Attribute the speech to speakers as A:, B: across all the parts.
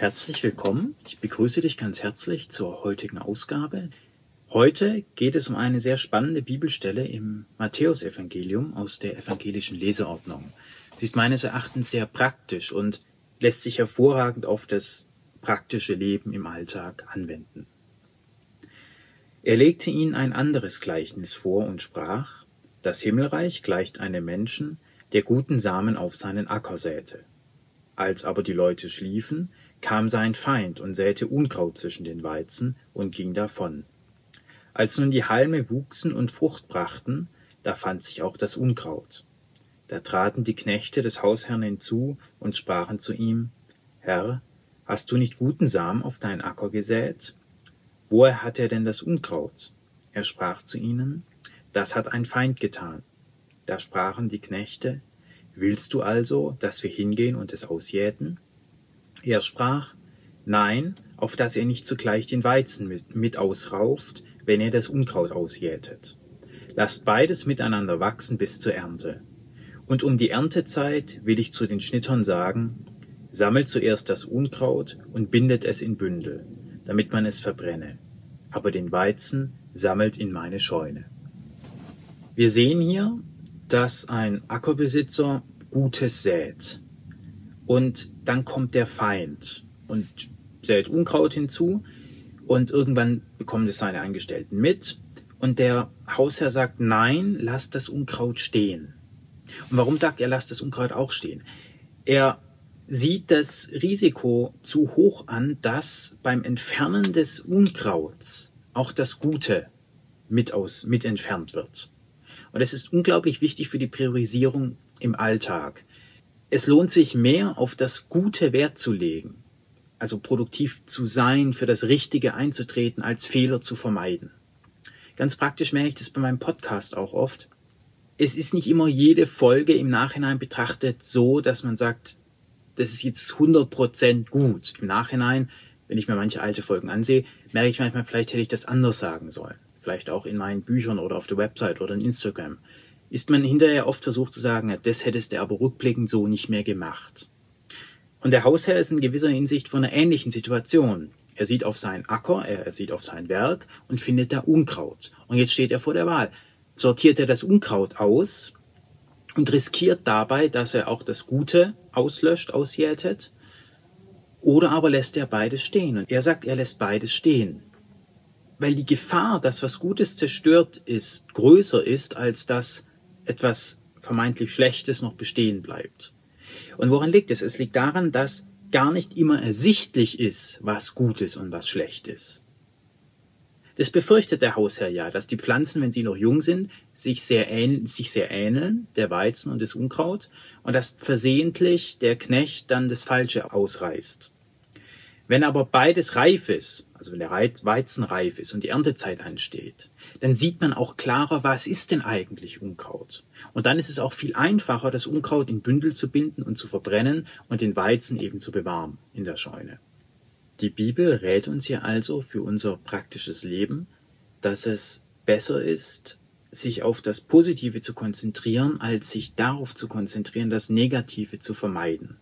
A: Herzlich willkommen. Ich begrüße dich ganz herzlich zur heutigen Ausgabe. Heute geht es um eine sehr spannende Bibelstelle im Matthäusevangelium aus der evangelischen Leseordnung. Sie ist meines Erachtens sehr praktisch und lässt sich hervorragend auf das praktische Leben im Alltag anwenden. Er legte ihnen ein anderes Gleichnis vor und sprach, das Himmelreich gleicht einem Menschen, der guten Samen auf seinen Acker säte. Als aber die Leute schliefen, kam sein Feind und säte Unkraut zwischen den Weizen und ging davon. Als nun die Halme wuchsen und Frucht brachten, da fand sich auch das Unkraut. Da traten die Knechte des Hausherrn hinzu und sprachen zu ihm, Herr, hast du nicht guten Samen auf deinen Acker gesät? Woher hat er denn das Unkraut? Er sprach zu ihnen, das hat ein Feind getan. Da sprachen die Knechte, Willst du also, dass wir hingehen und es ausjäten? Er sprach, Nein, auf dass ihr nicht zugleich den Weizen mit, ausrauft, wenn ihr das Unkraut ausjätet. Lasst beides miteinander wachsen bis zur Ernte. Und um die Erntezeit will ich zu den Schnittern sagen, sammelt zuerst das Unkraut und bindet es in Bündel, damit man es verbrenne. Aber den Weizen sammelt in meine Scheune. Wir sehen hier, dass ein Ackerbesitzer Gutes sät. Und dann kommt der Feind und sät Unkraut hinzu und irgendwann bekommen das seine Angestellten mit und der Hausherr sagt, nein, lasst das Unkraut stehen. Und warum sagt er, lasst das Unkraut auch stehen? Er sieht das Risiko zu hoch an, dass beim Entfernen des Unkrauts auch das Gute mit aus, mit entfernt wird. Und es ist unglaublich wichtig für die Priorisierung im Alltag. Es lohnt sich mehr auf das Gute Wert zu legen, also produktiv zu sein, für das Richtige einzutreten, als Fehler zu vermeiden. Ganz praktisch merke ich das bei meinem Podcast auch oft. Es ist nicht immer jede Folge im Nachhinein betrachtet so, dass man sagt, das ist jetzt 100% gut. Im Nachhinein, wenn ich mir manche alte Folgen ansehe, merke ich manchmal, vielleicht hätte ich das anders sagen sollen. Vielleicht auch in meinen Büchern oder auf der Website oder in Instagram ist man hinterher oft versucht zu sagen, das hättest du aber rückblickend so nicht mehr gemacht. Und der Hausherr ist in gewisser Hinsicht von einer ähnlichen Situation. Er sieht auf seinen Acker, er sieht auf sein Werk und findet da Unkraut. Und jetzt steht er vor der Wahl. Sortiert er das Unkraut aus und riskiert dabei, dass er auch das Gute auslöscht, ausjätet? Oder aber lässt er beides stehen? Und er sagt, er lässt beides stehen. Weil die Gefahr, dass was Gutes zerstört ist, größer ist, als dass etwas vermeintlich Schlechtes noch bestehen bleibt. Und woran liegt es? Es liegt daran, dass gar nicht immer ersichtlich ist, was gut ist und was schlecht ist. Das befürchtet der Hausherr ja, dass die Pflanzen, wenn sie noch jung sind, sich sehr, ähn sich sehr ähneln, der Weizen und das Unkraut, und dass versehentlich der Knecht dann das Falsche ausreißt. Wenn aber beides reif ist, also wenn der Weizen reif ist und die Erntezeit ansteht, dann sieht man auch klarer, was ist denn eigentlich Unkraut. Und dann ist es auch viel einfacher, das Unkraut in Bündel zu binden und zu verbrennen und den Weizen eben zu bewahren in der Scheune. Die Bibel rät uns hier also für unser praktisches Leben, dass es besser ist, sich auf das Positive zu konzentrieren, als sich darauf zu konzentrieren, das Negative zu vermeiden.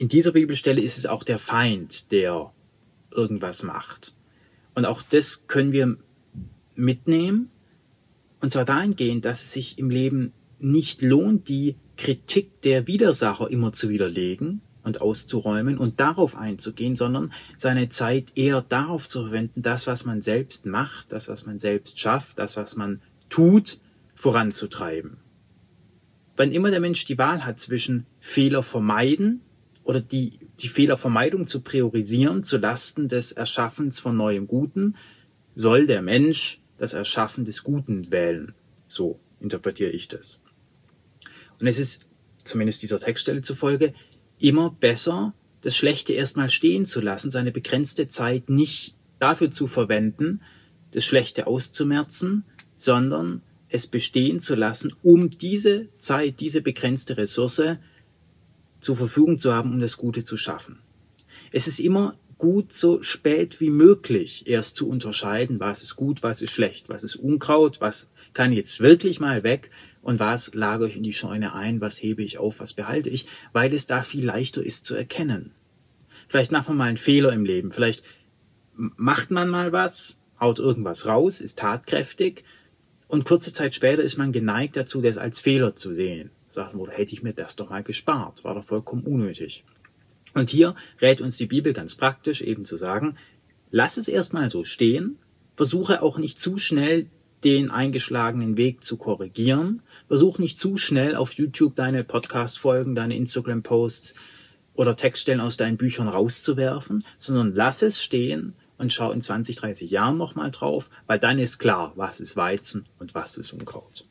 A: In dieser Bibelstelle ist es auch der Feind, der irgendwas macht. Und auch das können wir mitnehmen. Und zwar dahingehend, dass es sich im Leben nicht lohnt, die Kritik der Widersacher immer zu widerlegen und auszuräumen und darauf einzugehen, sondern seine Zeit eher darauf zu verwenden, das, was man selbst macht, das, was man selbst schafft, das, was man tut, voranzutreiben. Wann immer der Mensch die Wahl hat zwischen Fehler vermeiden oder die, die Fehlervermeidung zu priorisieren zu Lasten des Erschaffens von neuem Guten, soll der Mensch das Erschaffen des Guten wählen. So interpretiere ich das. Und es ist, zumindest dieser Textstelle zufolge, immer besser, das Schlechte erstmal stehen zu lassen, seine begrenzte Zeit nicht dafür zu verwenden, das Schlechte auszumerzen, sondern es bestehen zu lassen, um diese Zeit, diese begrenzte Ressource zur Verfügung zu haben, um das Gute zu schaffen. Es ist immer gut, so spät wie möglich erst zu unterscheiden, was ist gut, was ist schlecht, was ist Unkraut, was kann jetzt wirklich mal weg und was lagere ich in die Scheune ein, was hebe ich auf, was behalte ich, weil es da viel leichter ist zu erkennen. Vielleicht macht man mal einen Fehler im Leben. Vielleicht macht man mal was, haut irgendwas raus, ist tatkräftig und kurze Zeit später ist man geneigt dazu, das als Fehler zu sehen. Sagt man, hätte ich mir das doch mal gespart, war doch vollkommen unnötig. Und hier rät uns die Bibel ganz praktisch eben zu sagen, lass es erstmal so stehen, versuche auch nicht zu schnell den eingeschlagenen Weg zu korrigieren, versuch nicht zu schnell auf YouTube deine Podcast-Folgen, deine Instagram-Posts oder Textstellen aus deinen Büchern rauszuwerfen, sondern lass es stehen und schau in 20, 30 Jahren nochmal drauf, weil dann ist klar, was ist Weizen und was ist Unkraut.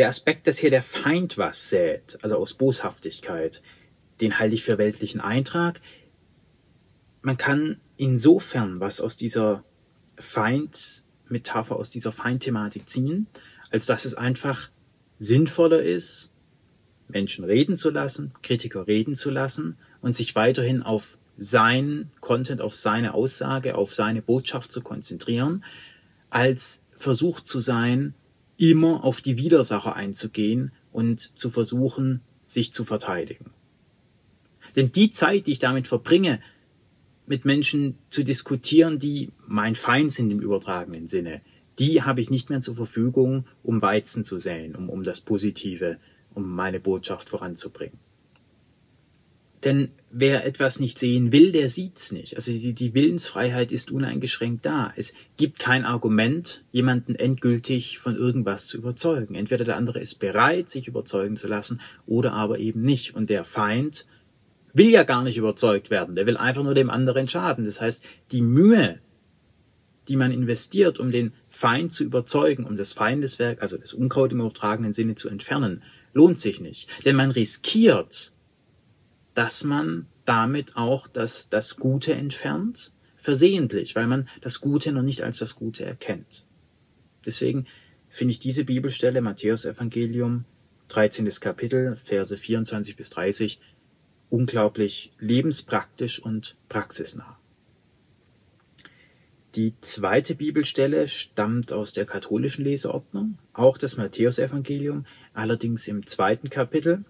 A: Der Aspekt, dass hier der Feind was sät, also aus Boshaftigkeit, den halte ich für weltlichen Eintrag. Man kann insofern was aus dieser Feind-Metapher, aus dieser Feindthematik ziehen, als dass es einfach sinnvoller ist, Menschen reden zu lassen, Kritiker reden zu lassen und sich weiterhin auf sein Content, auf seine Aussage, auf seine Botschaft zu konzentrieren, als versucht zu sein, immer auf die Widersacher einzugehen und zu versuchen, sich zu verteidigen. Denn die Zeit, die ich damit verbringe, mit Menschen zu diskutieren, die mein Feind sind im übertragenen Sinne, die habe ich nicht mehr zur Verfügung, um Weizen zu säen, um, um das Positive, um meine Botschaft voranzubringen. Denn wer etwas nicht sehen will, der sieht's nicht. Also die, die Willensfreiheit ist uneingeschränkt da. Es gibt kein Argument, jemanden endgültig von irgendwas zu überzeugen. Entweder der andere ist bereit, sich überzeugen zu lassen, oder aber eben nicht. Und der Feind will ja gar nicht überzeugt werden. Der will einfach nur dem anderen schaden. Das heißt, die Mühe, die man investiert, um den Feind zu überzeugen, um das Feindeswerk, also das Unkraut im übertragenen Sinne zu entfernen, lohnt sich nicht. Denn man riskiert, dass man damit auch das, das Gute entfernt, versehentlich, weil man das Gute noch nicht als das Gute erkennt. Deswegen finde ich diese Bibelstelle, Matthäus Evangelium, 13. Kapitel, Verse 24 bis 30, unglaublich lebenspraktisch und praxisnah. Die zweite Bibelstelle stammt aus der katholischen Leseordnung, auch das Matthäusevangelium, allerdings im zweiten Kapitel,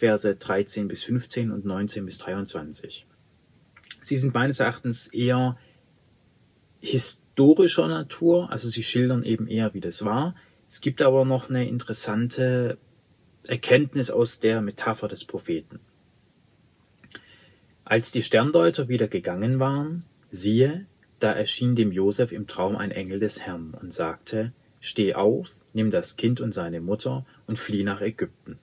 A: Verse 13 bis 15 und 19 bis 23. Sie sind meines Erachtens eher historischer Natur, also sie schildern eben eher, wie das war. Es gibt aber noch eine interessante Erkenntnis aus der Metapher des Propheten. Als die Sterndeuter wieder gegangen waren, siehe, da erschien dem Josef im Traum ein Engel des Herrn und sagte, Steh auf, nimm das Kind und seine Mutter und flieh nach Ägypten.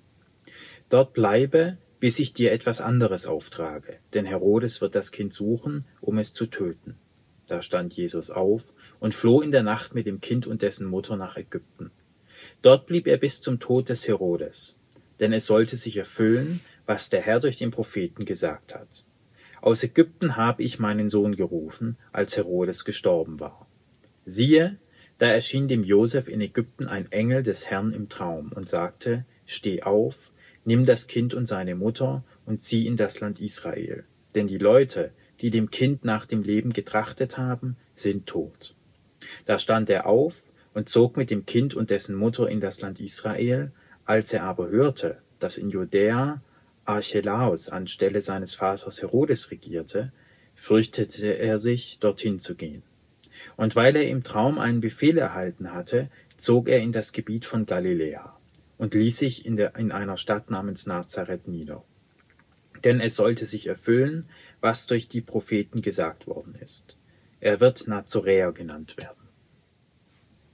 A: Dort bleibe, bis ich dir etwas anderes auftrage, denn Herodes wird das Kind suchen, um es zu töten. Da stand Jesus auf und floh in der Nacht mit dem Kind und dessen Mutter nach Ägypten. Dort blieb er bis zum Tod des Herodes, denn es sollte sich erfüllen, was der Herr durch den Propheten gesagt hat. Aus Ägypten habe ich meinen Sohn gerufen, als Herodes gestorben war. Siehe, da erschien dem Josef in Ägypten ein Engel des Herrn im Traum und sagte, Steh auf, nimm das Kind und seine Mutter und zieh in das Land Israel. Denn die Leute, die dem Kind nach dem Leben getrachtet haben, sind tot. Da stand er auf und zog mit dem Kind und dessen Mutter in das Land Israel, als er aber hörte, dass in Judäa Archelaus anstelle seines Vaters Herodes regierte, fürchtete er sich, dorthin zu gehen. Und weil er im Traum einen Befehl erhalten hatte, zog er in das Gebiet von Galiläa und ließ sich in, der, in einer Stadt namens Nazareth nieder. Denn es sollte sich erfüllen, was durch die Propheten gesagt worden ist. Er wird Nazoräer genannt werden.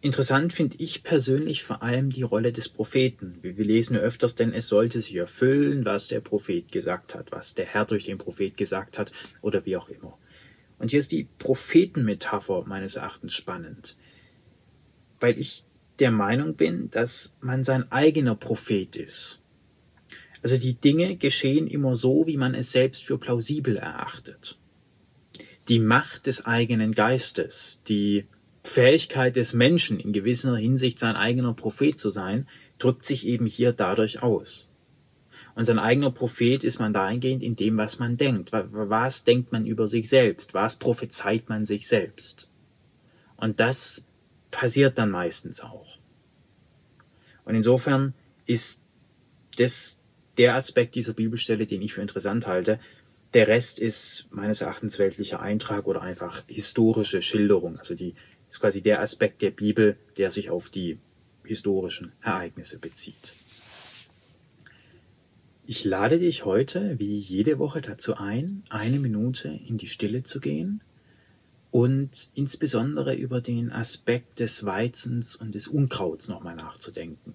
A: Interessant finde ich persönlich vor allem die Rolle des Propheten. Wir lesen öfters, denn es sollte sich erfüllen, was der Prophet gesagt hat, was der Herr durch den Prophet gesagt hat oder wie auch immer. Und hier ist die Prophetenmetapher meines Erachtens spannend, weil ich der Meinung bin, dass man sein eigener Prophet ist. Also die Dinge geschehen immer so, wie man es selbst für plausibel erachtet. Die Macht des eigenen Geistes, die Fähigkeit des Menschen, in gewisser Hinsicht sein eigener Prophet zu sein, drückt sich eben hier dadurch aus. Und sein eigener Prophet ist man dahingehend in dem, was man denkt. Was denkt man über sich selbst? Was prophezeit man sich selbst? Und das passiert dann meistens auch. Und insofern ist das der Aspekt dieser Bibelstelle, den ich für interessant halte, Der Rest ist meines Erachtens weltlicher Eintrag oder einfach historische Schilderung. Also die ist quasi der Aspekt der Bibel, der sich auf die historischen Ereignisse bezieht. Ich lade dich heute, wie jede Woche, dazu ein, eine Minute in die Stille zu gehen und insbesondere über den Aspekt des Weizens und des Unkrauts nochmal nachzudenken.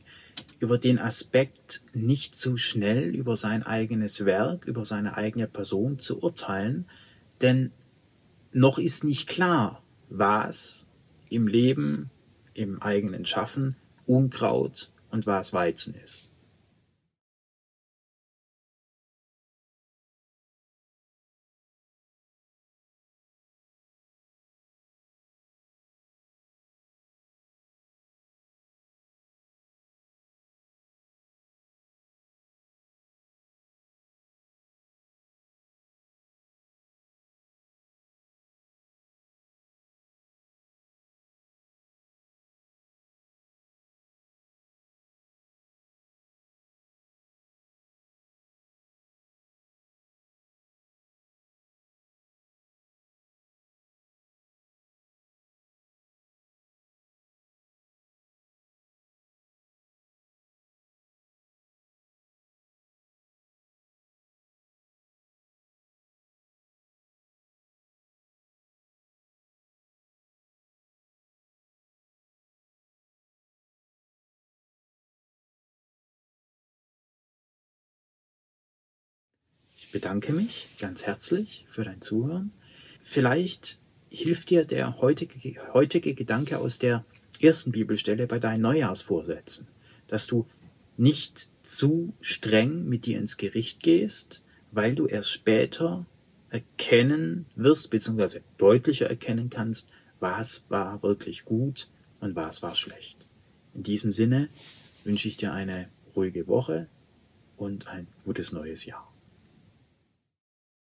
A: Über den Aspekt, nicht zu schnell über sein eigenes Werk, über seine eigene Person zu urteilen, denn noch ist nicht klar, was im Leben, im eigenen Schaffen Unkraut und was Weizen ist. Bedanke mich ganz herzlich für dein Zuhören. Vielleicht hilft dir der heutige, heutige Gedanke aus der ersten Bibelstelle bei deinen Neujahrsvorsätzen, dass du nicht zu streng mit dir ins Gericht gehst, weil du erst später erkennen wirst, beziehungsweise deutlicher erkennen kannst, was war wirklich gut und was war schlecht. In diesem Sinne wünsche ich dir eine ruhige Woche und ein gutes neues Jahr.